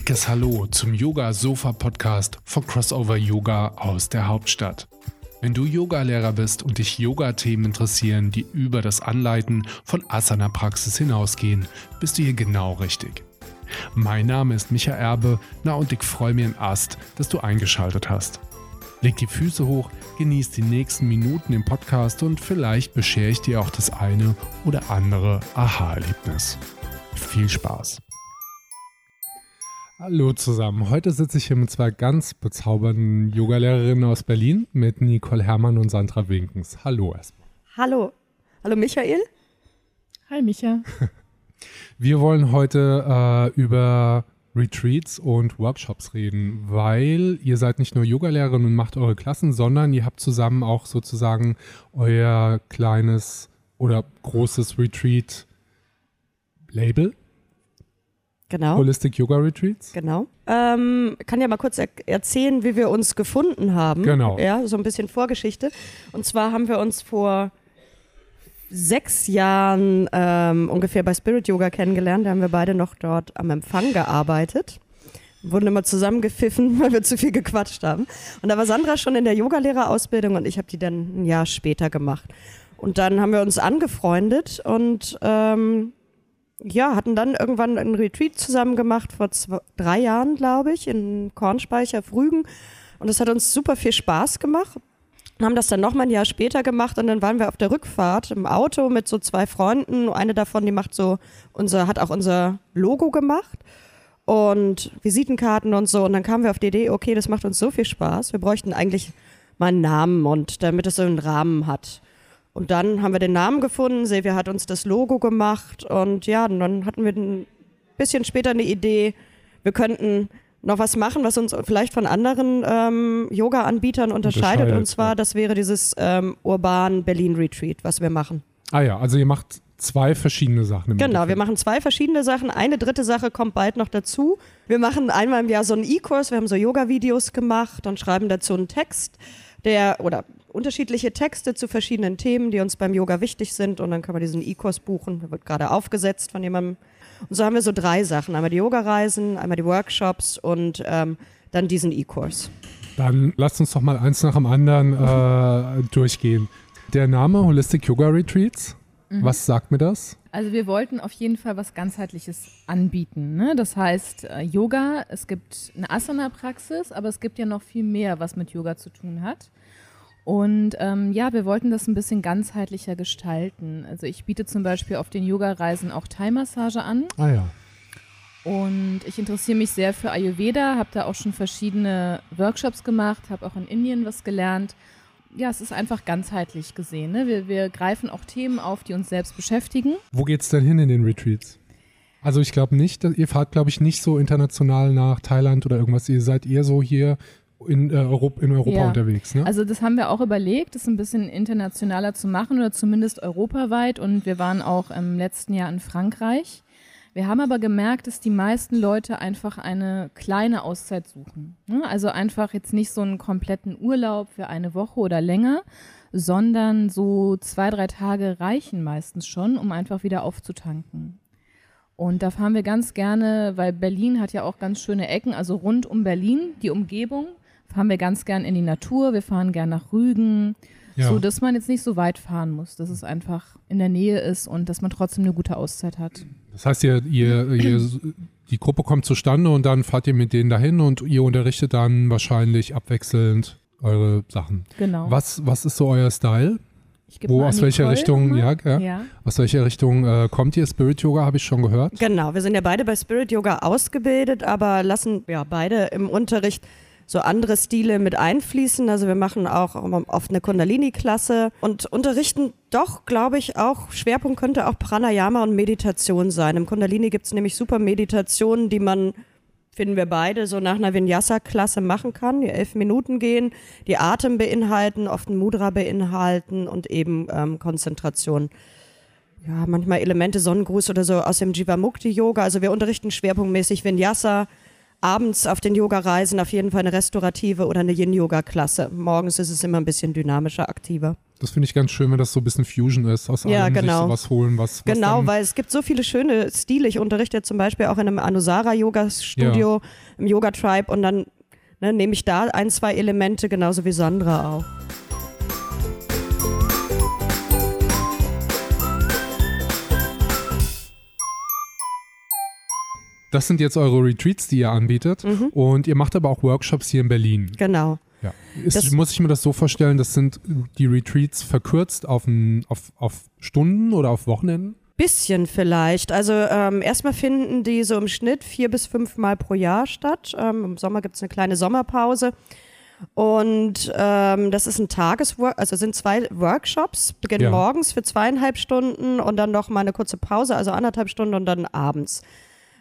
dickes Hallo zum Yoga Sofa Podcast von Crossover Yoga aus der Hauptstadt. Wenn du Yogalehrer bist und dich Yoga-Themen interessieren, die über das Anleiten von Asana-Praxis hinausgehen, bist du hier genau richtig. Mein Name ist Micha Erbe, na und ich freue mich im Ast, dass du eingeschaltet hast. Leg die Füße hoch, genieß die nächsten Minuten im Podcast und vielleicht beschere ich dir auch das eine oder andere Aha-Erlebnis. Viel Spaß! Hallo zusammen. Heute sitze ich hier mit zwei ganz bezaubernden Yogalehrerinnen aus Berlin, mit Nicole Herrmann und Sandra Winkens. Hallo erstmal. Hallo. Hallo Michael. Hi Micha. Wir wollen heute äh, über Retreats und Workshops reden, weil ihr seid nicht nur Yogalehrerin und macht eure Klassen, sondern ihr habt zusammen auch sozusagen euer kleines oder großes Retreat-Label. Genau. Holistic Yoga Retreats. Genau. Ähm, kann ja mal kurz er erzählen, wie wir uns gefunden haben. Genau. Ja, so ein bisschen Vorgeschichte. Und zwar haben wir uns vor sechs Jahren ähm, ungefähr bei Spirit Yoga kennengelernt. Da haben wir beide noch dort am Empfang gearbeitet. Wurden immer zusammengepfiffen, weil wir zu viel gequatscht haben. Und da war Sandra schon in der Yogalehrerausbildung und ich habe die dann ein Jahr später gemacht. Und dann haben wir uns angefreundet und ähm, ja, hatten dann irgendwann einen Retreat zusammen gemacht, vor zwei, drei Jahren, glaube ich, in Kornspeicher, Frügen. Und das hat uns super viel Spaß gemacht. Haben das dann nochmal ein Jahr später gemacht und dann waren wir auf der Rückfahrt im Auto mit so zwei Freunden. Eine davon, die macht so unser, hat auch unser Logo gemacht und Visitenkarten und so. Und dann kamen wir auf die Idee, okay, das macht uns so viel Spaß. Wir bräuchten eigentlich mal einen Namen und damit es so einen Rahmen hat. Und dann haben wir den Namen gefunden, Silvia hat uns das Logo gemacht und ja, und dann hatten wir ein bisschen später eine Idee, wir könnten noch was machen, was uns vielleicht von anderen ähm, Yoga-Anbietern unterscheidet. Unterscheidet, Und zwar, das wäre dieses ähm, urban Berlin-Retreat, was wir machen. Ah ja, also ihr macht zwei verschiedene Sachen. Im Genau, wir machen zwei verschiedene Sachen. Eine dritte Sache kommt bald noch dazu. Wir machen einmal im Jahr so einen E-Kurs. Wir haben so Yoga-Videos gemacht und schreiben dazu einen Text, der oder unterschiedliche Texte zu verschiedenen Themen, die uns beim Yoga wichtig sind. Und dann kann man diesen E-Kurs buchen. Der wird gerade aufgesetzt von jemandem. Und so haben wir so drei Sachen. Einmal die Yoga-Reisen, einmal die Workshops und ähm, dann diesen E-Kurs. Dann lasst uns doch mal eins nach dem anderen äh, durchgehen. Der Name Holistic Yoga Retreats, Mhm. was sagt mir das? Also wir wollten auf jeden Fall was ganzheitliches anbieten. Ne? Das heißt äh, Yoga, es gibt eine Asana-Praxis, aber es gibt ja noch viel mehr, was mit Yoga zu tun hat. Und ähm, ja, wir wollten das ein bisschen ganzheitlicher gestalten. Also ich biete zum Beispiel auf den Yoga-Reisen auch Thai-Massage an. Ah ja. Und ich interessiere mich sehr für Ayurveda, habe da auch schon verschiedene Workshops gemacht, habe auch in Indien was gelernt. Ja, es ist einfach ganzheitlich gesehen. Ne? Wir, wir greifen auch Themen auf, die uns selbst beschäftigen. Wo geht's denn hin in den Retreats? Also ich glaube nicht, ihr fahrt, glaube ich, nicht so international nach Thailand oder irgendwas. Ihr seid eher so hier in, äh, Europ in Europa Ja. unterwegs, ne? Also das haben wir auch überlegt, das ein bisschen internationaler zu machen oder zumindest europaweit. Und wir waren auch im letzten Jahr in Frankreich. Wir haben aber gemerkt, dass die meisten Leute einfach eine kleine Auszeit suchen. ne? Also einfach jetzt nicht so einen kompletten Urlaub für eine Woche oder länger, sondern so zwei, drei Tage reichen meistens schon, um einfach wieder aufzutanken. Und da fahren wir ganz gerne, weil Berlin hat ja auch ganz schöne Ecken, also rund um Berlin, die Umgebung, fahren wir ganz gern in die Natur. Wir fahren gern nach Rügen, Ja. so dass man jetzt nicht so weit fahren muss, dass es einfach in der Nähe ist und dass man trotzdem eine gute Auszeit hat. Das heißt, ihr, ihr, ihr, die Gruppe kommt zustande und dann fahrt ihr mit denen dahin und ihr unterrichtet dann wahrscheinlich abwechselnd eure Sachen. Genau. Was, was ist so euer Style? Wo, aus welcher Richtung, ja, ja, Ja. aus welcher Richtung äh, kommt ihr? Spirit Yoga habe ich schon gehört. Genau, wir sind ja beide bei Spirit Yoga ausgebildet, aber lassen ja beide im Unterricht so andere Stile mit einfließen. Also wir machen auch oft eine Kundalini-Klasse und unterrichten doch, glaube ich, auch, Schwerpunkt könnte auch Pranayama und Meditation sein. Im Kundalini gibt es nämlich super Meditationen, die man, finden wir beide, so nach einer Vinyasa-Klasse machen kann, die elf Minuten gehen, die Atem beinhalten, oft ein Mudra beinhalten und eben ähm, Konzentration ja, manchmal Elemente Sonnengruß oder so aus dem Jivamukti-Yoga. Also wir unterrichten schwerpunktmäßig Vinyasa, abends auf den Yoga-Reisen auf jeden Fall eine restaurative oder eine Yin-Yoga-Klasse. Morgens ist es immer ein bisschen dynamischer, aktiver. Das finde ich ganz schön, wenn das so ein bisschen Fusion ist, aus Ja, allem sich genau. sowas holen, was, was Genau, weil es gibt so viele schöne Stile. Ich unterrichte ja zum Beispiel auch in einem Anusara-Yoga-Studio im Yoga-Tribe und dann ne, nehme ich da ein, zwei Elemente, genauso wie Sandra auch. Das sind jetzt eure Retreats, die ihr anbietet. Mhm. Und ihr macht aber auch Workshops hier in Berlin. Genau. Ja. Ist, Das- muss ich mir das so vorstellen, das sind die Retreats verkürzt auf, ein, auf, auf Stunden oder auf Wochenenden? Bisschen vielleicht. Also ähm, erstmal finden die so im Schnitt vier bis fünf Mal pro Jahr statt. Ähm, Im Sommer gibt es eine kleine Sommerpause. Und ähm, das ist ein Tageswork, also sind zwei Workshops, beginnen Ja. morgens für zweieinhalb Stunden und dann noch mal eine kurze Pause, also anderthalb Stunden und dann abends.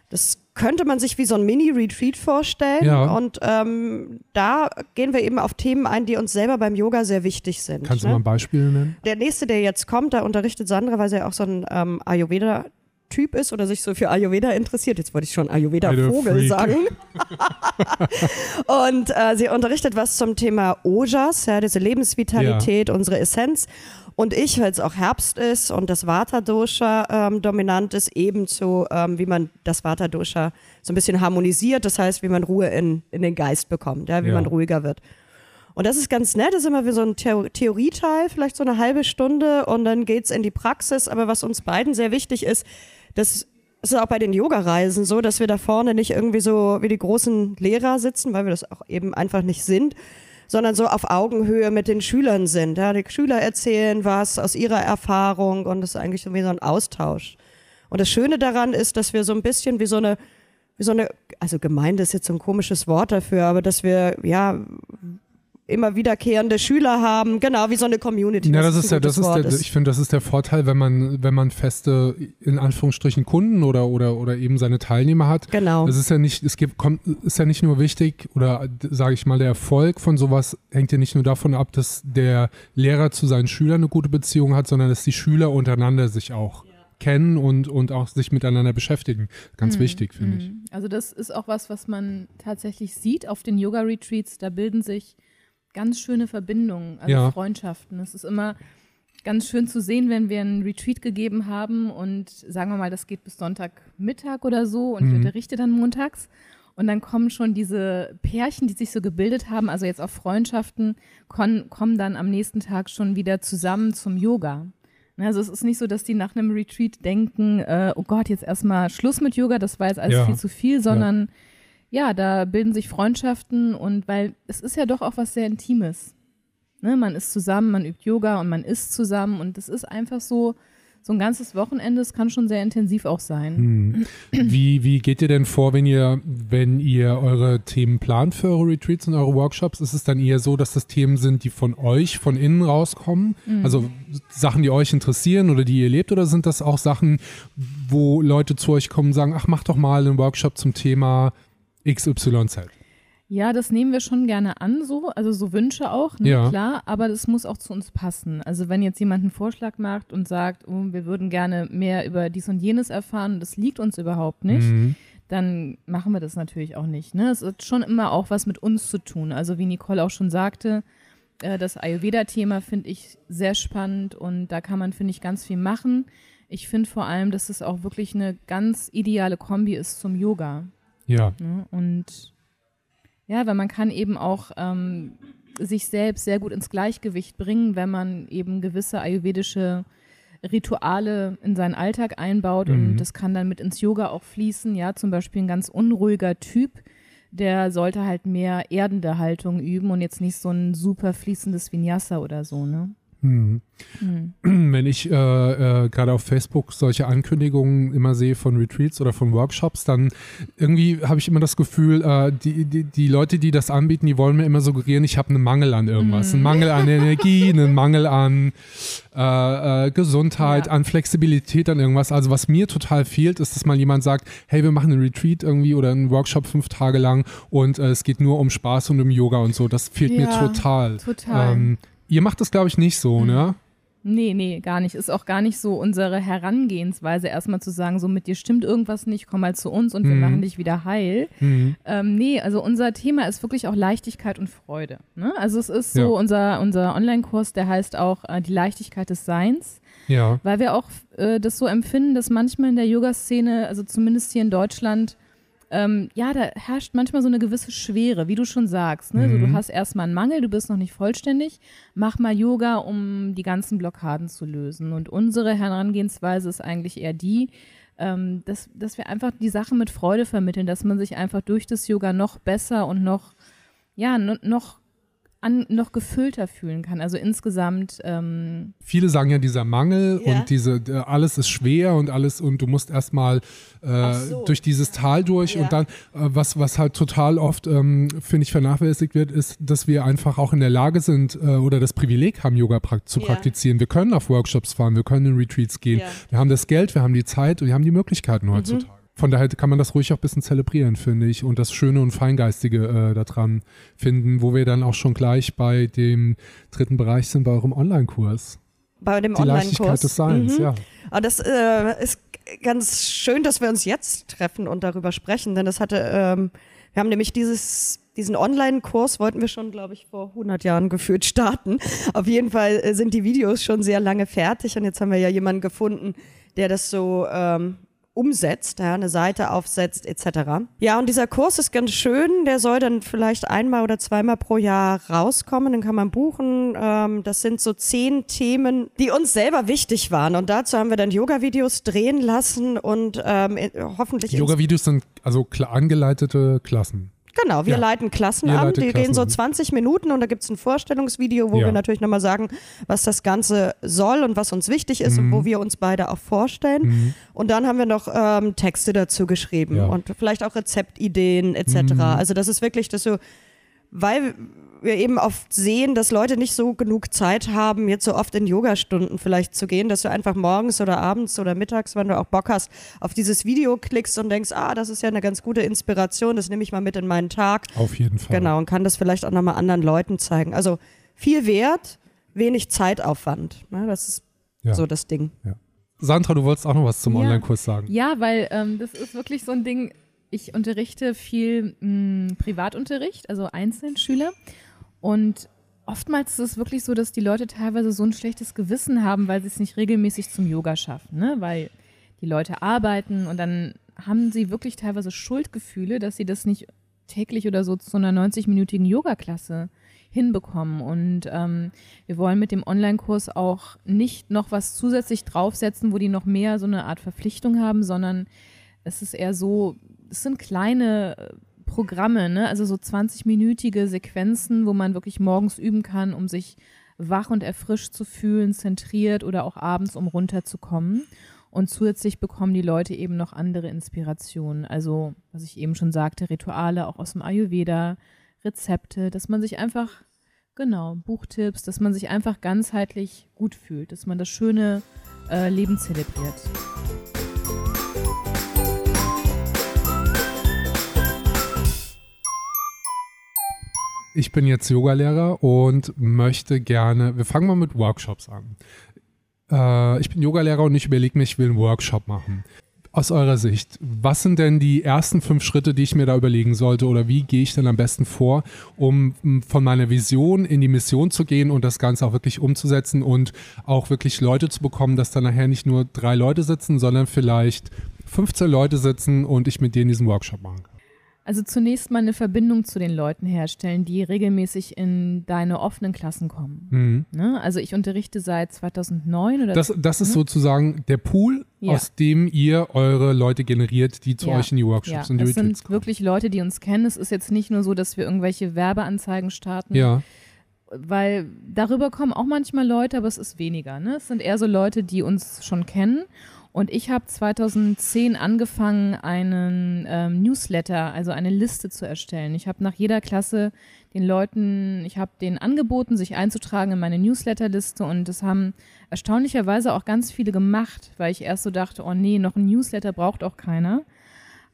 Das könnte man sich wie so ein Mini-Retreat vorstellen. Ja. Und ähm, da gehen wir eben auf Themen ein, die uns selber beim Yoga sehr wichtig sind. Kannst du ne? mal Beispiele nennen? Der nächste, der jetzt kommt, da unterrichtet Sandra, weil sie ja auch so ein ähm, Ayurveda-Typ ist oder sich so für Ayurveda interessiert. Jetzt wollte ich schon Ayurveda-Vogel sagen. Und äh, sie unterrichtet was zum Thema Ojas, ja, diese Lebensvitalität, unsere Essenz. Und ich, weil es auch Herbst ist und das Vata-Dosha ähm, dominant ist, ebenso, ähm, wie man das Vata-Dosha so ein bisschen harmonisiert. Das heißt, wie man Ruhe in, in den Geist bekommt, ja, wie Ja. man ruhiger wird. Und das ist ganz nett, das ist immer wie so ein Theo Theorieteil, vielleicht so eine halbe Stunde und dann geht's in die Praxis. Aber was uns beiden sehr wichtig ist, das ist auch bei den Yoga-Reisen so, dass wir da vorne nicht irgendwie so wie die großen Lehrer sitzen, weil wir das auch eben einfach nicht sind, sondern so auf Augenhöhe mit den Schülern sind. Ja, die Schüler erzählen was aus ihrer Erfahrung und das ist eigentlich so wie so ein Austausch. Und das Schöne daran ist, dass wir so ein bisschen wie so eine, wie so eine, also Gemeinde ist jetzt so ein komisches Wort dafür, aber dass wir, ja, immer wiederkehrende Schüler haben, genau wie so eine Community. Ja, das ein ist ja, das ist der, ich finde, das ist der Vorteil, wenn man, wenn man feste, in Anführungsstrichen, Kunden oder, oder, oder eben seine Teilnehmer hat. Genau. Es ist ja nicht, es gibt, kommt, ist ja nicht nur wichtig, oder sage ich mal, der Erfolg von sowas hängt ja nicht nur davon ab, dass der Lehrer zu seinen Schülern eine gute Beziehung hat, sondern dass die Schüler untereinander sich auch kennen und, und auch sich miteinander beschäftigen. Ganz wichtig, finde ich. Mhm. Also das ist auch was, was man tatsächlich sieht auf den Yoga-Retreats. Da bilden sich ganz schöne Verbindungen, also Ja. Freundschaften. Es ist immer ganz schön zu sehen, wenn wir einen Retreat gegeben haben und sagen wir mal, das geht bis Sonntagmittag oder so und ich Mhm. unterrichte dann montags. Und dann kommen schon diese Pärchen, die sich so gebildet haben, also jetzt auch Freundschaften, kommen dann am nächsten Tag schon wieder zusammen zum Yoga. Ne, Also es ist nicht so, dass die nach einem Retreat denken, äh, oh Gott, jetzt erstmal Schluss mit Yoga, das war jetzt alles Ja. viel zu viel, sondern ja. Da bilden sich Freundschaften und weil es ist ja doch auch was sehr Intimes. Ne, man ist zusammen, man übt Yoga und man isst zusammen und es ist einfach so, so ein ganzes Wochenende, es kann schon sehr intensiv auch sein. Hm. Wie, wie geht ihr denn vor, wenn ihr, wenn ihr eure Themen plant für eure Retreats und eure Workshops? Ist es dann eher so, dass das Themen sind, die von euch, von innen rauskommen? Also Sachen, die euch interessieren oder die ihr lebt? Oder sind das auch Sachen, wo Leute zu euch kommen und sagen, ach, mach doch mal einen Workshop zum Thema XYZ? Ja, das nehmen wir schon gerne an, so, also so Wünsche auch, ne, Ja. klar, aber das muss auch zu uns passen. Also wenn jetzt jemand einen Vorschlag macht und sagt, oh, wir würden gerne mehr über dies und jenes erfahren und das liegt uns überhaupt nicht, Mhm. dann machen wir das natürlich auch nicht. Ne? Es hat schon immer auch was mit uns zu tun. Also wie Nicole auch schon sagte, äh, das Ayurveda-Thema finde ich sehr spannend und da kann man, finde ich, ganz viel machen. Ich finde vor allem, dass es auch wirklich eine ganz ideale Kombi ist zum Yoga. Ja. Ne? Und ja, weil man kann eben auch ähm, sich selbst sehr gut ins Gleichgewicht bringen, wenn man eben gewisse ayurvedische Rituale in seinen Alltag einbaut Mhm. und das kann dann mit ins Yoga auch fließen. Ja, zum Beispiel ein ganz unruhiger Typ, der sollte halt mehr erdende Haltung üben und jetzt nicht so ein super fließendes Vinyasa oder so, ne? Mhm. Mhm. Wenn ich äh, äh, gerade auf Facebook solche Ankündigungen immer sehe von Retreats oder von Workshops, dann irgendwie habe ich immer das Gefühl, äh, die, die, die Leute, die das anbieten, die wollen mir immer suggerieren, ich habe einen Mangel an irgendwas. Einen Mangel an Energie, einen Mangel an äh, äh, Gesundheit, Ja. an Flexibilität, an irgendwas. Also was mir total fehlt, ist, dass mal jemand sagt, hey, wir machen einen Retreat irgendwie oder einen Workshop fünf Tage lang und äh, es geht nur um Spaß und um Yoga und so. Das fehlt mir Ja, total. total. Ähm, ihr macht das, glaube ich, nicht so, ne? Nee, nee, gar nicht. Ist auch gar nicht so unsere Herangehensweise, erstmal zu sagen, so mit dir stimmt irgendwas nicht, komm mal zu uns und wir Mhm. machen dich wieder heil. Mhm. Ähm, nee, also unser Thema ist wirklich auch Leichtigkeit und Freude. Ne? Also es ist so, Ja. unser, unser Online-Kurs, der heißt auch äh, die Leichtigkeit des Seins, Ja. weil wir auch äh, das so empfinden, dass manchmal in der Yoga-Szene, also zumindest hier in Deutschland, ähm, ja, da herrscht manchmal so eine gewisse Schwere, wie du schon sagst. Ne? Mhm. du hast erstmal einen Mangel, du bist noch nicht vollständig, mach mal Yoga, um die ganzen Blockaden zu lösen. Und unsere Herangehensweise ist eigentlich eher die, ähm, dass, dass wir einfach die Sache mit Freude vermitteln, dass man sich einfach durch das Yoga noch besser und noch, ja, no- noch, an, noch gefüllter fühlen kann. Also insgesamt, ähm, Viele sagen ja dieser Mangel Ja. und diese äh, alles ist schwer und alles und du musst erstmal äh, so. durch dieses Tal durch Ja. und dann äh, was was halt total oft ähm, finde ich vernachlässigt wird ist, dass wir einfach auch in der Lage sind äh, oder das Privileg haben Yoga prak zu Ja. praktizieren. Wir können auf Workshops fahren, wir können in Retreats gehen. Ja. Wir haben das Geld, wir haben die Zeit und wir haben die Möglichkeiten Mhm. Von daher kann man das ruhig auch ein bisschen zelebrieren, finde ich, und das Schöne und Feingeistige äh, daran finden, wo wir dann auch schon gleich bei dem dritten Bereich sind, bei eurem Online-Kurs. Bei dem Die Leichtigkeit Online-Kurs. des Seins, Mhm. ja. Aber das äh, ist ganz schön, dass wir uns jetzt treffen und darüber sprechen, denn das hatte, ähm, wir haben nämlich dieses, diesen Online-Kurs wollten wir schon, glaube ich, vor 100 Jahren gefühlt starten. Auf jeden Fall äh, sind die Videos schon sehr lange fertig und jetzt haben wir ja jemanden gefunden, der das so ähm, umsetzt, ja, eine Seite aufsetzt etc. Ja, und dieser Kurs ist ganz schön, der soll dann vielleicht einmal oder zweimal pro Jahr rauskommen, den kann man buchen. Ähm, das sind so zehn Themen, die uns selber wichtig waren und dazu haben wir dann Yoga-Videos drehen lassen und ähm, hoffentlich Yoga-Videos sind also angeleitete Klassen. Genau, wir Ja. leiten Klassen Ihr an, die Klassen gehen so an. 20 Minuten und da gibt es ein Vorstellungsvideo, wo Ja. wir natürlich nochmal sagen, was das Ganze soll und was uns wichtig ist und Mhm. wo wir uns beide auch vorstellen. Und dann haben wir noch ähm, Texte dazu geschrieben Ja. und vielleicht auch Rezeptideen etc. Mhm. Also das ist wirklich das so, weil wir eben oft sehen, dass Leute nicht so genug Zeit haben, jetzt so oft in Yogastunden vielleicht zu gehen, dass du einfach morgens oder abends oder mittags, wenn du auch Bock hast, auf dieses Video klickst und denkst, ah, das ist ja eine ganz gute Inspiration, das nehme ich mal mit in meinen Tag. Auf jeden Fall. Genau, und kann das vielleicht auch nochmal anderen Leuten zeigen. Also viel Wert, wenig Zeitaufwand. Ne? Das ist Ja. so das Ding. Sandra, du wolltest auch noch was zum Ja. Online-Kurs sagen. Ja, weil ähm, das ist wirklich so ein Ding. Ich unterrichte viel mh, Privatunterricht, also Einzelschüler. Und oftmals ist es wirklich so, dass die Leute teilweise so ein schlechtes Gewissen haben, weil sie es nicht regelmäßig zum Yoga schaffen. Ne? Weil die Leute arbeiten und dann haben sie wirklich teilweise Schuldgefühle, dass sie das nicht täglich oder so zu einer 90-minütigen Yoga-Klasse hinbekommen. Und ähm, wir wollen mit dem Online-Kurs auch nicht noch was zusätzlich draufsetzen, wo die noch mehr so eine Art Verpflichtung haben, sondern es ist eher so, es sind kleine äh, Programme, ne? also so 20-minütige Sequenzen, wo man wirklich morgens üben kann, um sich wach und erfrischt zu fühlen, zentriert oder auch abends, um runterzukommen. Und zusätzlich bekommen die Leute eben noch andere Inspirationen. Also, was ich eben schon sagte, Rituale auch aus dem Ayurveda, Rezepte, dass man sich einfach, genau, Buchtipps, dass man sich einfach ganzheitlich gut fühlt, dass man das schöne äh, Leben zelebriert. Ich bin jetzt Yogalehrer und möchte gerne, wir fangen mal mit Workshops an. Äh, ich bin Yogalehrer und ich überlege mir, ich will einen Workshop machen. Aus eurer Sicht, was sind denn die ersten fünf Schritte, die ich mir da überlegen sollte oder wie gehe ich denn am besten vor, um von meiner Vision in die Mission zu gehen und das Ganze auch wirklich umzusetzen und auch wirklich Leute zu bekommen, dass da nachher nicht nur drei Leute sitzen, sondern vielleicht 15 Leute sitzen und ich mit denen diesen Workshop machen kann. Also zunächst mal eine Verbindung zu den Leuten herstellen, die regelmäßig in deine offenen Klassen kommen. Mhm. Ne? Also ich unterrichte seit 2009 oder Das, das ist sozusagen der Pool, Ja. aus dem ihr eure Leute generiert, die zu Ja. euch in die ja, Workshops und die es Retreats sind kommen. wirklich Leute, die uns kennen. Es ist jetzt nicht nur so, dass wir irgendwelche Werbeanzeigen starten, Ja, weil darüber kommen auch manchmal Leute, aber es ist weniger. Ne? Es sind eher so Leute, die uns schon kennen. Und ich habe 2010 angefangen, einen ähm, Newsletter, also eine Liste zu erstellen. Ich habe nach jeder Klasse den Leuten, ich habe denen angeboten, sich einzutragen in meine Newsletterliste und das haben erstaunlicherweise auch ganz viele gemacht, weil ich erst so dachte, oh nee, noch ein Newsletter braucht auch keiner.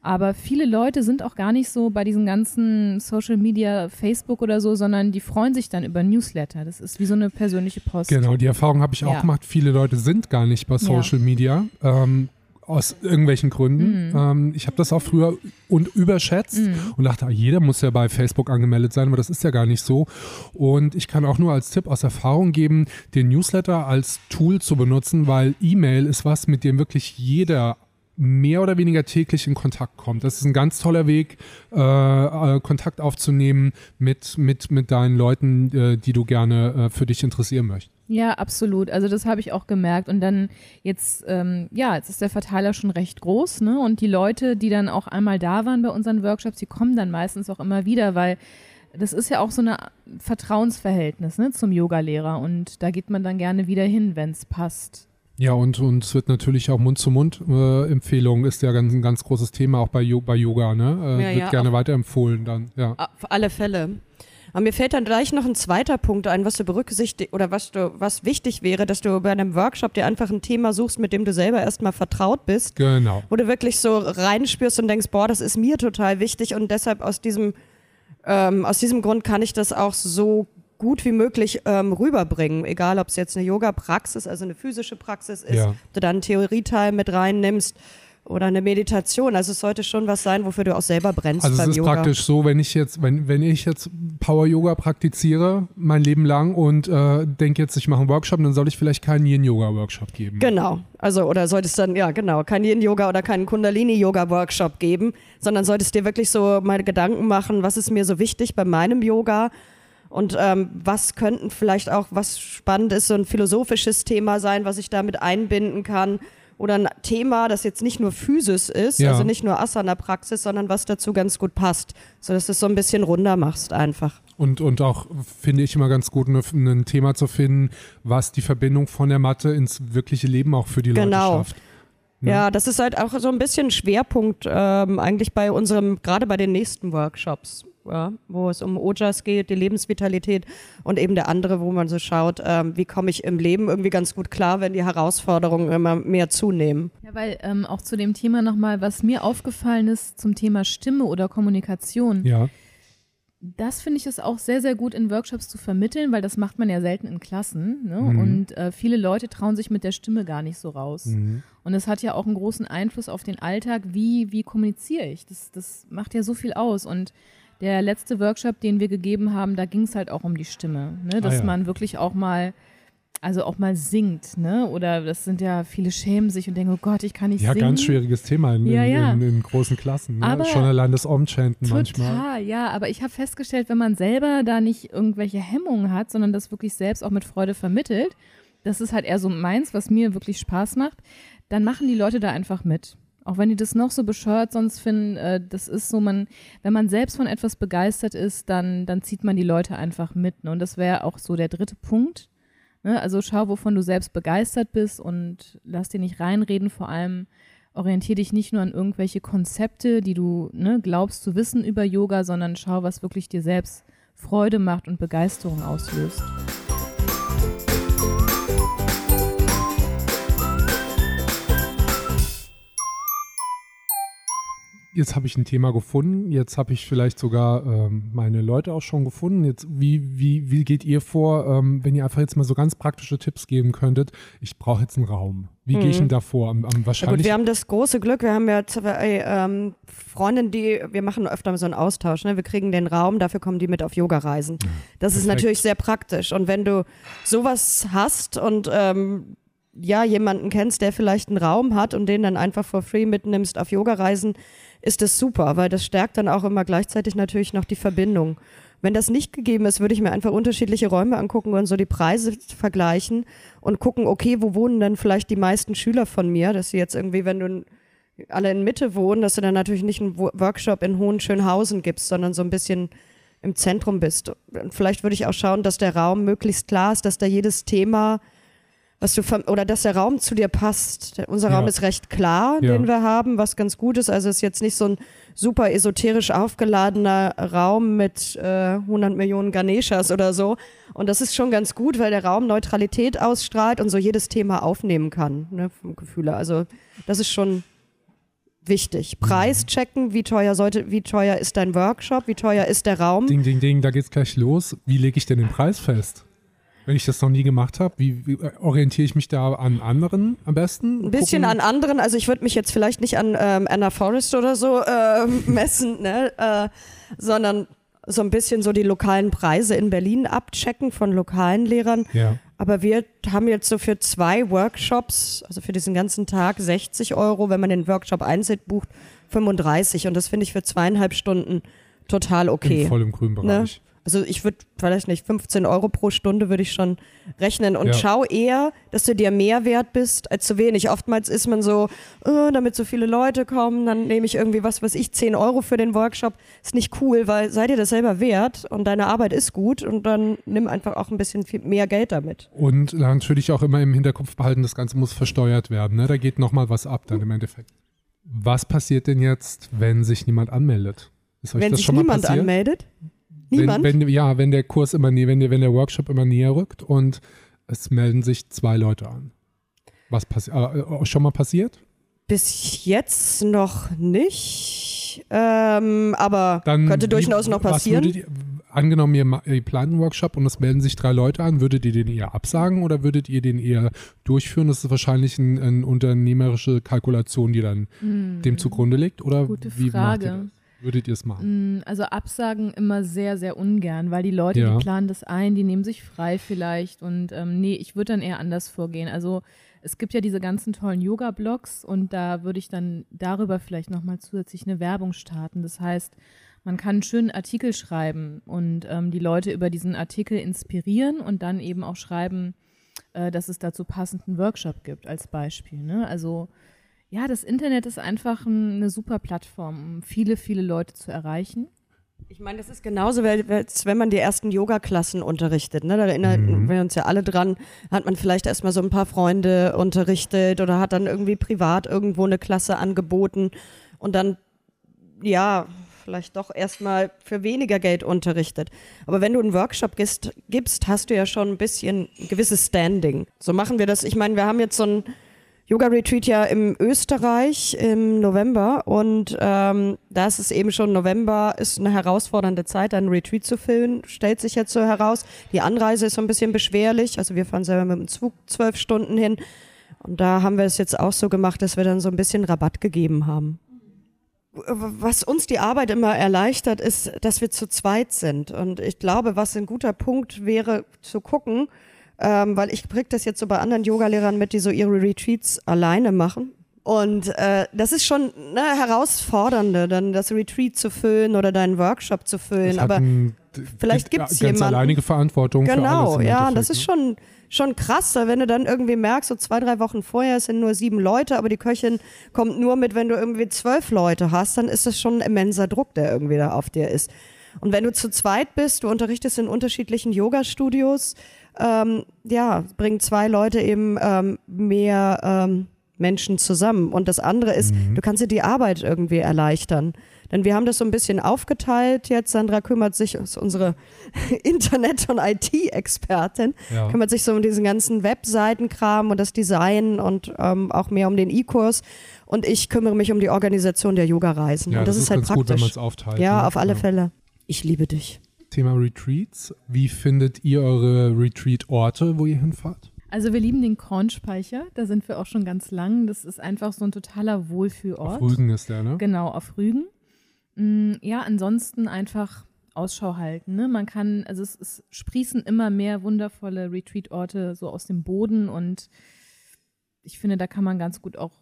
Aber viele Leute sind auch gar nicht so bei diesen ganzen Social Media, Facebook oder so, sondern die freuen sich dann über Newsletter. Das ist wie so eine persönliche Post. Genau, die Erfahrung habe ich auch Ja. gemacht. Viele Leute sind gar nicht bei Social Media. Ähm, aus irgendwelchen Gründen. Mhm. Ähm, ich habe das auch früher und überschätzt und dachte, ah, jeder muss ja bei Facebook angemeldet sein, aber das ist ja gar nicht so. Und ich kann auch nur als Tipp aus Erfahrung geben, den Newsletter als Tool zu benutzen, weil E-Mail ist was, mit dem wirklich jeder mehr oder weniger täglich in Kontakt kommt. Das ist ein ganz toller Weg, äh, äh, Kontakt aufzunehmen mit, mit, mit deinen Leuten, äh, die du gerne äh, für dich interessieren möchtest. Ja, absolut. Also das habe ich auch gemerkt. Und dann jetzt, ähm, ja, jetzt ist der Verteiler schon recht groß, ne? Und die Leute, die dann auch einmal da waren bei unseren Workshops, die kommen dann meistens auch immer wieder, weil das ist ja auch so ein Vertrauensverhältnis ne, zum Yogalehrer. Und da geht man dann gerne wieder hin, wenn es passt. Ja, und, und es wird natürlich auch Mund-zu-Mund-Empfehlung ist ja ganz, ein ganz großes Thema auch bei, bei Yoga, ne? Äh, Ja, wird ja, gerne weiterempfohlen dann, ja. Auf alle Fälle. Aber mir fällt dann gleich noch ein zweiter Punkt ein, was du berücksichtigt oder was du, was wichtig wäre, dass du bei einem Workshop dir einfach ein Thema suchst, mit dem du selber erstmal vertraut bist, Genau. wo du wirklich so reinspürst und denkst, boah, das ist mir total wichtig und deshalb aus diesem, ähm, aus diesem Grund kann ich das auch so gut wie möglich ähm, rüberbringen, egal ob es jetzt eine Yoga-Praxis, also eine physische Praxis ist, Ja. ob du dann einen Theorieteil mit reinnimmst oder eine Meditation. Also es sollte schon was sein, wofür du auch selber brennst Also es ist Yoga. praktisch so, wenn ich jetzt, wenn, wenn ich jetzt Power Yoga praktiziere, mein Leben lang und äh, denke jetzt, ich mache einen Workshop, dann soll ich vielleicht keinen Yin Yoga Workshop geben. Genau. Also, oder solltest dann, ja, genau, kein Yin-Yoga oder keinen Kundalini-Yoga-Workshop geben, sondern solltest dir wirklich so mal Gedanken machen, was ist mir so wichtig bei meinem Yoga und ähm, was könnten vielleicht auch, was spannend ist, so ein philosophisches Thema sein, was ich damit einbinden kann. Oder ein Thema, das jetzt nicht nur Physis ist, Ja. also nicht nur Asana-Praxis, sondern was dazu ganz gut passt, sodass du es so ein bisschen runder machst einfach. Und, und auch finde ich immer ganz gut, ne, ein Thema zu finden, was die Verbindung von der Matte ins wirkliche Leben auch für die Genau. Leute schafft. Ja. Ja, das ist halt auch so ein bisschen Schwerpunkt ähm, eigentlich bei unserem, gerade bei den nächsten Workshops, ja, wo es um Ojas geht, die Lebensvitalität und eben der andere, wo man so schaut, ähm, wie komme ich im Leben irgendwie ganz gut klar, wenn die Herausforderungen immer mehr zunehmen. Ja, weil ähm, auch zu dem Thema nochmal, was mir aufgefallen ist zum Thema Stimme oder Kommunikation, Ja, das finde ich ist auch sehr, sehr gut in Workshops zu vermitteln, weil das macht man ja selten in Klassen. Ne? Mhm. Und äh, viele Leute trauen sich mit der Stimme gar nicht so raus. Mhm. Und es hat ja auch einen großen Einfluss auf den Alltag, wie, wie kommuniziere ich. Das, das macht ja so viel aus. Und der letzte Workshop, den wir gegeben haben, da ging es halt auch um die Stimme. Ne? Dass Ah, ja. man wirklich auch mal, also auch mal singt. Ne? Oder das sind ja, viele schämen sich und denken, oh Gott, ich kann nicht ja singen. ganz schwieriges Thema in, Ja, in, ja. in, in großen Klassen. Ne? Aber Schon allein das Om-Chanten manchmal. Total, ja, aber ich habe festgestellt, wenn man selber da nicht irgendwelche Hemmungen hat, sondern das wirklich selbst auch mit Freude vermittelt, das ist halt eher so meins, was mir wirklich Spaß macht, dann machen die Leute da einfach mit. Auch wenn die das noch so bescheuert sonst finden, äh, das ist so, man, wenn man selbst von etwas begeistert ist, dann, dann zieht man die Leute einfach mit. Ne? Und das wäre auch so der dritte Punkt. Ne? Also schau, wovon du selbst begeistert bist und lass dir nicht reinreden, vor allem orientiere dich nicht nur an irgendwelche Konzepte, die du ne, glaubst zu wissen über Yoga, sondern schau, was wirklich dir selbst Freude macht und Begeisterung auslöst. Jetzt habe ich ein Thema gefunden. Jetzt habe ich vielleicht sogar ähm, meine Leute auch schon gefunden. Jetzt, wie, wie, wie geht ihr vor, ähm, wenn ihr einfach jetzt mal so ganz praktische Tipps geben könntet? Ich brauche jetzt einen Raum. Wie gehe ich denn da vor? Am, am Ja gut, wahrscheinlich. wir haben das große Glück, wir haben ja zwei ähm, Freundinnen, die, wir machen öfter so einen Austausch, ne? wir kriegen den Raum, dafür kommen die mit auf Yoga-Reisen. Das ist perfekt. natürlich sehr praktisch und wenn du sowas hast und ähm, ja, jemanden kennst, der vielleicht einen Raum hat und den dann einfach for free mitnimmst auf Yoga-Reisen, ist das super, weil das stärkt dann auch immer gleichzeitig natürlich noch die Verbindung. Wenn das nicht gegeben ist, würde ich mir einfach unterschiedliche Räume angucken und so die Preise vergleichen und gucken, okay, wo wohnen denn vielleicht die meisten Schüler von mir, dass sie jetzt irgendwie, wenn du alle in Mitte wohnen, dass du dann natürlich nicht einen Wo- Workshop in Hohenschönhausen gibst, sondern so ein bisschen im Zentrum bist. Und vielleicht würde ich auch schauen, dass der Raum möglichst klar ist, dass da jedes Thema, was du verm- oder dass der Raum zu dir passt. Unser Ja. Raum ist recht klar, Ja. den wir haben, was ganz gut ist. Also ist jetzt nicht so ein super esoterisch aufgeladener Raum mit äh, 100 Millionen Ganeshas oder so. Und das ist schon ganz gut, weil der Raum Neutralität ausstrahlt und so jedes Thema aufnehmen kann, ne, vom Gefühl. her. Also das ist schon wichtig. Preis checken, wie teuer sollte, wie teuer ist dein Workshop, wie teuer ist der Raum. Ding, ding, ding, da geht's gleich los. Wie lege ich denn den Preis fest? Wenn ich das noch nie gemacht habe, wie, wie orientiere ich mich da an anderen am besten? Ein bisschen Gucken- an anderen, also ich würde mich jetzt vielleicht nicht an ähm, Anna Forrest oder so äh, messen, ne? äh, sondern so ein bisschen so die lokalen Preise in Berlin abchecken von lokalen Lehrern. Ja. Aber wir haben jetzt so für zwei Workshops, also für diesen ganzen Tag 60 Euro, wenn man den Workshop einzeln bucht, 35. Und das finde ich für zweieinhalb Stunden total okay. Im voll im grünen Bereich. Also ich würde, vielleicht nicht, 15 Euro pro Stunde würde ich schon rechnen und Ja. schau eher, dass du dir mehr wert bist als zu wenig. Oftmals ist man so, äh, damit so viele Leute kommen, dann nehme ich irgendwie was, was ich 10 Euro für den Workshop. Ist nicht cool, weil sei dir das selber wert und deine Arbeit ist gut und dann nimm einfach auch ein bisschen viel mehr Geld damit. Und natürlich auch immer im Hinterkopf behalten, das Ganze muss versteuert werden. Ne? Da geht nochmal was ab dann im Endeffekt. Was passiert denn jetzt, wenn sich niemand anmeldet? Wenn sich niemand passiert? anmeldet, niemand. Wenn, wenn, ja, wenn der Kurs immer näher, wenn der, wenn der Workshop immer näher rückt und es melden sich zwei Leute an. Was passiert? Äh, schon mal passiert? Bis jetzt noch nicht, ähm, aber Dann könnte wie- durchaus noch passieren. ihr, angenommen, ihr, ihr plant einen Workshop und es melden sich drei Leute an, würdet ihr den eher absagen oder würdet ihr den eher durchführen? Das ist wahrscheinlich ein, eine unternehmerische Kalkulation, die dann dem zugrunde liegt. Oder Hm. Gute wie macht ihr Frage. das? Würdet ihr es machen? Mm, Also Absagen immer sehr, sehr ungern, weil die Leute, Ja. die planen das ein, die nehmen sich frei vielleicht und ähm, nee, ich würde dann eher anders vorgehen. Also es gibt ja diese ganzen tollen Yoga-Blogs und da würde ich dann darüber vielleicht nochmal zusätzlich eine Werbung starten. Das heißt, man kann einen schönen Artikel schreiben und ähm, die Leute über diesen Artikel inspirieren und dann eben auch schreiben, äh, dass es dazu passenden Workshop gibt als Beispiel. Ne? Also ja, das Internet ist einfach ein, eine super Plattform, um viele, viele Leute zu erreichen. Ich meine, das ist genauso, als wenn man die ersten Yoga-Klassen unterrichtet. Ne? Da erinnern wir uns ja alle dran, hat man vielleicht erstmal so ein paar Freunde unterrichtet oder hat dann irgendwie privat irgendwo eine Klasse angeboten und dann, ja, vielleicht doch erstmal für weniger Geld unterrichtet. Aber wenn du einen Workshop gibst, gibst, hast du ja schon ein bisschen ein gewisses Standing. So machen wir das. Ich meine, wir haben jetzt so ein Yoga-Retreat ja im Österreich im November und ähm, da ist es eben schon November, ist eine herausfordernde Zeit, einen Retreat zu füllen, stellt sich jetzt so heraus. Die Anreise ist so ein bisschen beschwerlich, also wir fahren selber mit dem Zug zwölf Stunden hin und da haben wir es jetzt auch so gemacht, dass wir dann so ein bisschen Rabatt gegeben haben. Was uns die Arbeit immer erleichtert, ist, dass wir zu zweit sind. Und ich glaube, was ein guter Punkt wäre, zu gucken, ähm, weil ich krieg das jetzt so bei anderen Yogalehrern mit, die so ihre Retreats alleine machen. Und äh, das ist schon ne, herausfordernde, dann das Retreat zu füllen oder deinen Workshop zu füllen. Aber ein- vielleicht gibt ganz jemanden- alleinige Verantwortung. Genau, ja, das ist ne? schon, schon krass, wenn du dann irgendwie merkst, so zwei, drei Wochen vorher es sind nur sieben Leute, aber die Köchin kommt nur mit, wenn du irgendwie zwölf Leute hast, dann ist das schon ein immenser Druck, der irgendwie da auf dir ist. Und wenn du zu zweit bist, du unterrichtest in unterschiedlichen Yoga-Studios, ähm, ja, bringen zwei Leute eben ähm, mehr ähm, Menschen zusammen. Und das andere ist, Mhm. du kannst dir die Arbeit irgendwie erleichtern. Denn wir haben das so ein bisschen aufgeteilt jetzt. Sandra kümmert sich, ist unsere Internet- und IT-Expertin, Ja. kümmert sich so um diesen ganzen Webseitenkram und das Design und ähm, auch mehr um den E-Kurs. Und ich kümmere mich um die Organisation der Yoga-Reisen. Ja, und das, ist halt ganz gut, wenn praktisch. man es aufteilt. ja, ne? auf alle Fälle. Ich liebe dich. Thema Retreats. Wie findet ihr eure Retreat-Orte, wo ihr hinfahrt? Also wir lieben den Kornspeicher, da sind wir auch schon ganz lang. Das ist einfach so ein totaler Auf Wohlfühlort. Rügen ist der, ne? Genau, auf Rügen. Mm, Ja, ansonsten einfach Ausschau halten. Ne? Man kann, also es, es sprießen immer mehr wundervolle Retreat-Orte so aus dem Boden und ich finde, da kann man ganz gut auch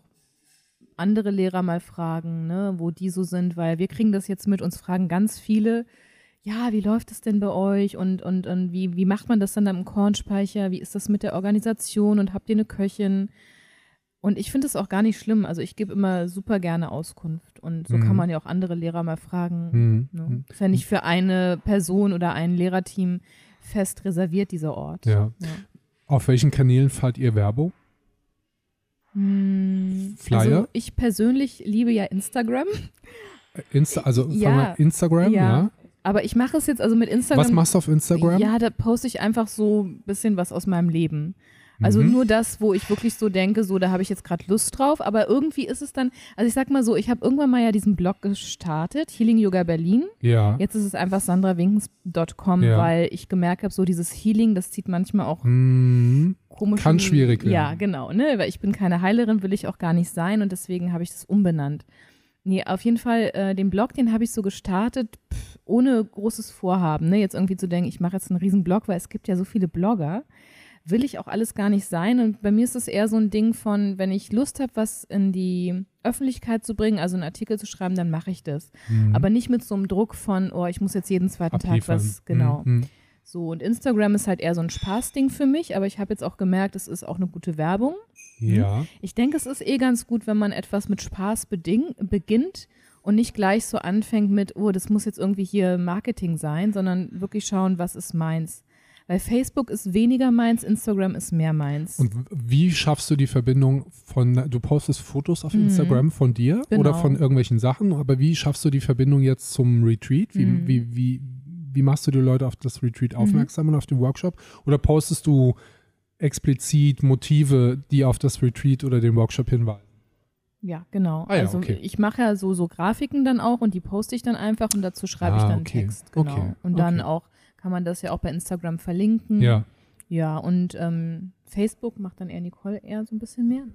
andere Lehrer mal fragen, ne, wo die so sind, weil wir kriegen das jetzt mit, uns fragen ganz viele, ja, wie läuft es denn bei euch und, und, und wie, wie macht man das dann im Kornspeicher, wie ist das mit der Organisation und habt ihr eine Köchin? Und ich finde es auch gar nicht schlimm. Also ich gebe immer super gerne Auskunft. Und so Mhm. kann man ja auch andere Lehrer mal fragen. Mhm. Ne? Ist ja nicht für eine Person oder ein Lehrerteam fest reserviert, dieser Ort. Ja. Auf welchen Kanälen fahrt ihr Werbung? Hm, Flyer? Also ich persönlich liebe ja Instagram, Insta, also Ja. Instagram, ja. Ja. Aber ich mache es jetzt also mit Instagram. Was machst du auf Instagram? Ja, da poste ich einfach so ein bisschen was aus meinem Leben. Also Mhm. nur das, wo ich wirklich so denke, so da habe ich jetzt gerade Lust drauf. Aber irgendwie ist es dann, also ich sag mal so, ich habe irgendwann mal ja diesen Blog gestartet, Healing Yoga Berlin. Ja. Jetzt ist es einfach sandrawinkens.com, Ja. weil ich gemerkt habe, so dieses Healing, das zieht manchmal auch Mhm. komisch. Kann schwierig werden. Ja, genau, ne? Weil ich bin keine Heilerin, will ich auch gar nicht sein und deswegen habe ich das umbenannt. Nee, auf jeden Fall, äh, den Blog, den habe ich so gestartet, pff, ohne großes Vorhaben, ne? Jetzt irgendwie zu denken, ich mache jetzt einen riesen Blog, weil es gibt ja so viele Blogger. Will ich auch alles gar nicht sein. Und bei mir ist es eher so ein Ding von, wenn ich Lust habe, was in die Öffentlichkeit zu bringen, also einen Artikel zu schreiben, dann mache ich das. Mhm. Aber nicht mit so einem Druck von, oh, ich muss jetzt jeden zweiten Tag Abliefern. was, genau. Mhm. So, und Instagram ist halt eher so ein Spaßding für mich, aber ich habe jetzt auch gemerkt, es ist auch eine gute Werbung. Ja. Ich denke, es ist eh ganz gut, wenn man etwas mit Spaß beding beginnt und nicht gleich so anfängt mit, oh, das muss jetzt irgendwie hier Marketing sein, sondern wirklich schauen, was ist meins. Weil Facebook ist weniger meins, Instagram ist mehr meins. Und wie schaffst du die Verbindung von, du postest Fotos auf Instagram von dir Genau. oder von irgendwelchen Sachen, aber wie schaffst du die Verbindung jetzt zum Retreat? Wie, Mhm. wie, wie, wie machst du die Leute auf das Retreat aufmerksam und auf den Workshop? Oder postest du explizit Motive, die auf das Retreat oder den Workshop hinweisen? ja, genau. Ah ja, also okay. ich mache ja so, so Grafiken dann auch und die poste ich dann einfach und dazu schreibe ich Ah, dann okay. Text. Genau. Okay, Und dann auch kann man das ja auch bei Instagram verlinken. Ja. Ja, und ähm, Facebook macht dann eher Nicole eher so ein bisschen mehr. Ne?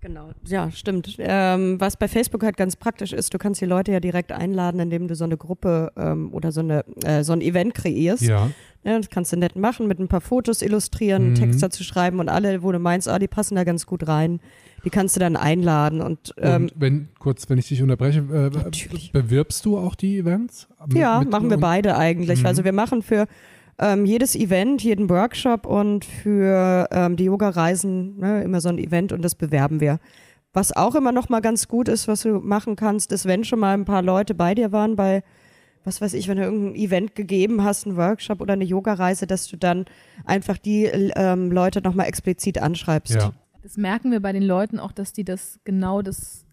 Genau, ja, stimmt. Ähm, was bei Facebook halt ganz praktisch ist, du kannst die Leute ja direkt einladen, indem du so eine Gruppe ähm, oder so, eine, äh, so ein Event kreierst. Ja. Ja, das kannst du nett machen, mit ein paar Fotos illustrieren, Mhm. Text dazu schreiben und alle, wo du meinst, ah, die passen da ganz gut rein, die kannst du dann einladen und, ähm, und wenn, kurz, wenn ich dich unterbreche, äh, Natürlich. bewirbst du auch die Events? Mit- ja, mit- machen wir beide eigentlich. Mhm. Also wir machen für ähm, jedes Event, jeden Workshop und für ähm, die Yoga-Reisen ne, immer so ein Event und das bewerben wir. Was auch immer noch mal ganz gut ist, was du machen kannst, ist, wenn schon mal ein paar Leute bei dir waren bei, was weiß ich, wenn du irgendein Event gegeben hast, einen Workshop oder eine Yoga-Reise, dass du dann einfach die ähm, Leute noch mal explizit anschreibst. Ja. Das merken wir bei den Leuten auch, dass die das genau das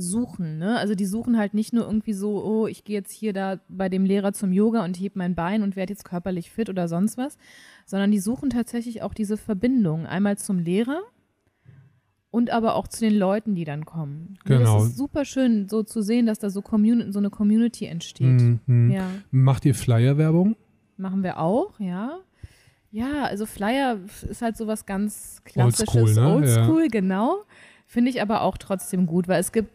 suchen. Ne? Also die suchen halt nicht nur irgendwie so, oh, ich gehe jetzt hier da bei dem Lehrer zum Yoga und heb mein Bein und werde jetzt körperlich fit oder sonst was, sondern die suchen tatsächlich auch diese Verbindung. Einmal zum Lehrer und aber auch zu den Leuten, die dann kommen. Ne, Genau. Das ist super schön, so zu sehen, dass da so, Communi so eine Community entsteht. Mhm. Ja. Macht ihr Flyer-Werbung? Machen wir auch, ja. Ja, also Flyer ist halt sowas ganz Klassisches. Oldschool, ne? Oldschool, genau. Finde ich aber auch trotzdem gut, weil es gibt,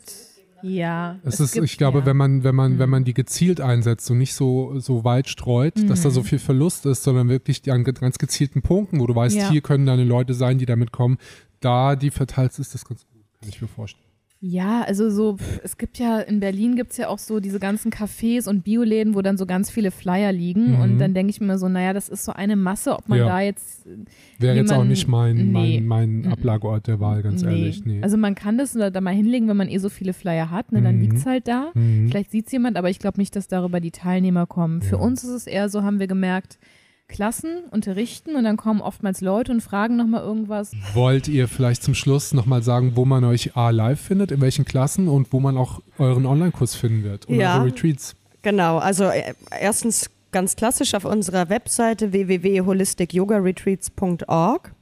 ja. Es ist, gibt, ich glaube, ja. wenn man, wenn man, wenn Mhm. man die gezielt einsetzt und nicht so, so weit streut, dass da so Mhm. viel Verlust ist, sondern wirklich die an ganz gezielten Punkten, wo du weißt, Ja. hier können deine Leute sein, die damit kommen, da die verteilst, ist das ganz gut, kann ich mir vorstellen. Ja, also so, pff, es gibt ja, in Berlin gibt es ja auch so diese ganzen Cafés und Bioläden, wo dann so ganz viele Flyer liegen. Mhm. Und dann denke ich mir so, naja, das ist so eine Masse, ob man Ja. da jetzt. äh, Wäre jetzt auch nicht mein, nee. mein, mein Mhm. Ablageort der Wahl, ganz nee. ehrlich. Nee. Also man kann das da mal hinlegen, wenn man eh so viele Flyer hat, ne, dann Mhm. liegt es halt da. Mhm. Vielleicht sieht es jemand, aber ich glaube nicht, dass darüber die Teilnehmer kommen. Für Ja. uns ist es eher so, haben wir gemerkt, Klassen unterrichten und dann kommen oftmals Leute und fragen nochmal irgendwas. Wollt ihr vielleicht zum Schluss nochmal sagen, wo man euch A live findet, in welchen Klassen und wo man auch euren Online-Kurs finden wird und Ja. eure Retreats? Genau, also äh, erstens ganz klassisch auf unserer Webseite www.holisticyogaretreats.org.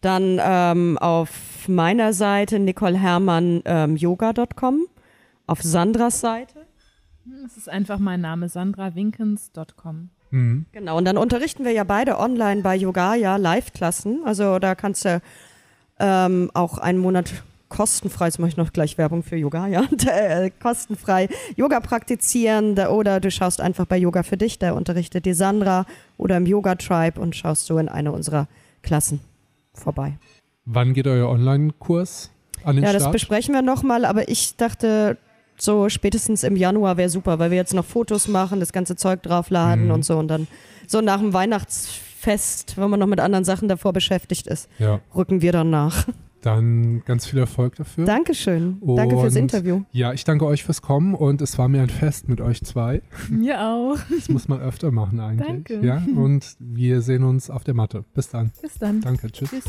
Dann ähm, auf meiner Seite nicolehermann.yoga.com. auf Sandras Seite. Das ist einfach mein Name, sandrawinkens.com. Mhm. Genau, und dann unterrichten wir ja beide online bei Yogaya Live-Klassen. Also da kannst du ähm, auch einen Monat kostenfrei, jetzt mache ich noch gleich Werbung für Yoga, ja, äh, kostenfrei Yoga praktizieren oder du schaust einfach bei Yoga für dich, da unterrichtet die Sandra oder im Yoga Tribe und schaust du in eine unserer Klassen vorbei. Wann geht euer Online-Kurs an den Ja, das Start? besprechen wir nochmal, aber ich dachte, so spätestens im Januar wäre super, weil wir jetzt noch Fotos machen, das ganze Zeug draufladen Mhm. und so und dann so nach dem Weihnachtsfest, wenn man noch mit anderen Sachen davor beschäftigt ist, ja, rücken wir dann nach. dann ganz viel Erfolg dafür. Dankeschön. Danke fürs Und- Interview. Ja, ich danke euch fürs Kommen und es war mir ein Fest mit euch zwei. Mir auch. Das muss man öfter machen eigentlich. Danke. Ja, und wir sehen uns auf der Matte. Bis dann. Bis dann. Danke. Tschüss. Tschüss.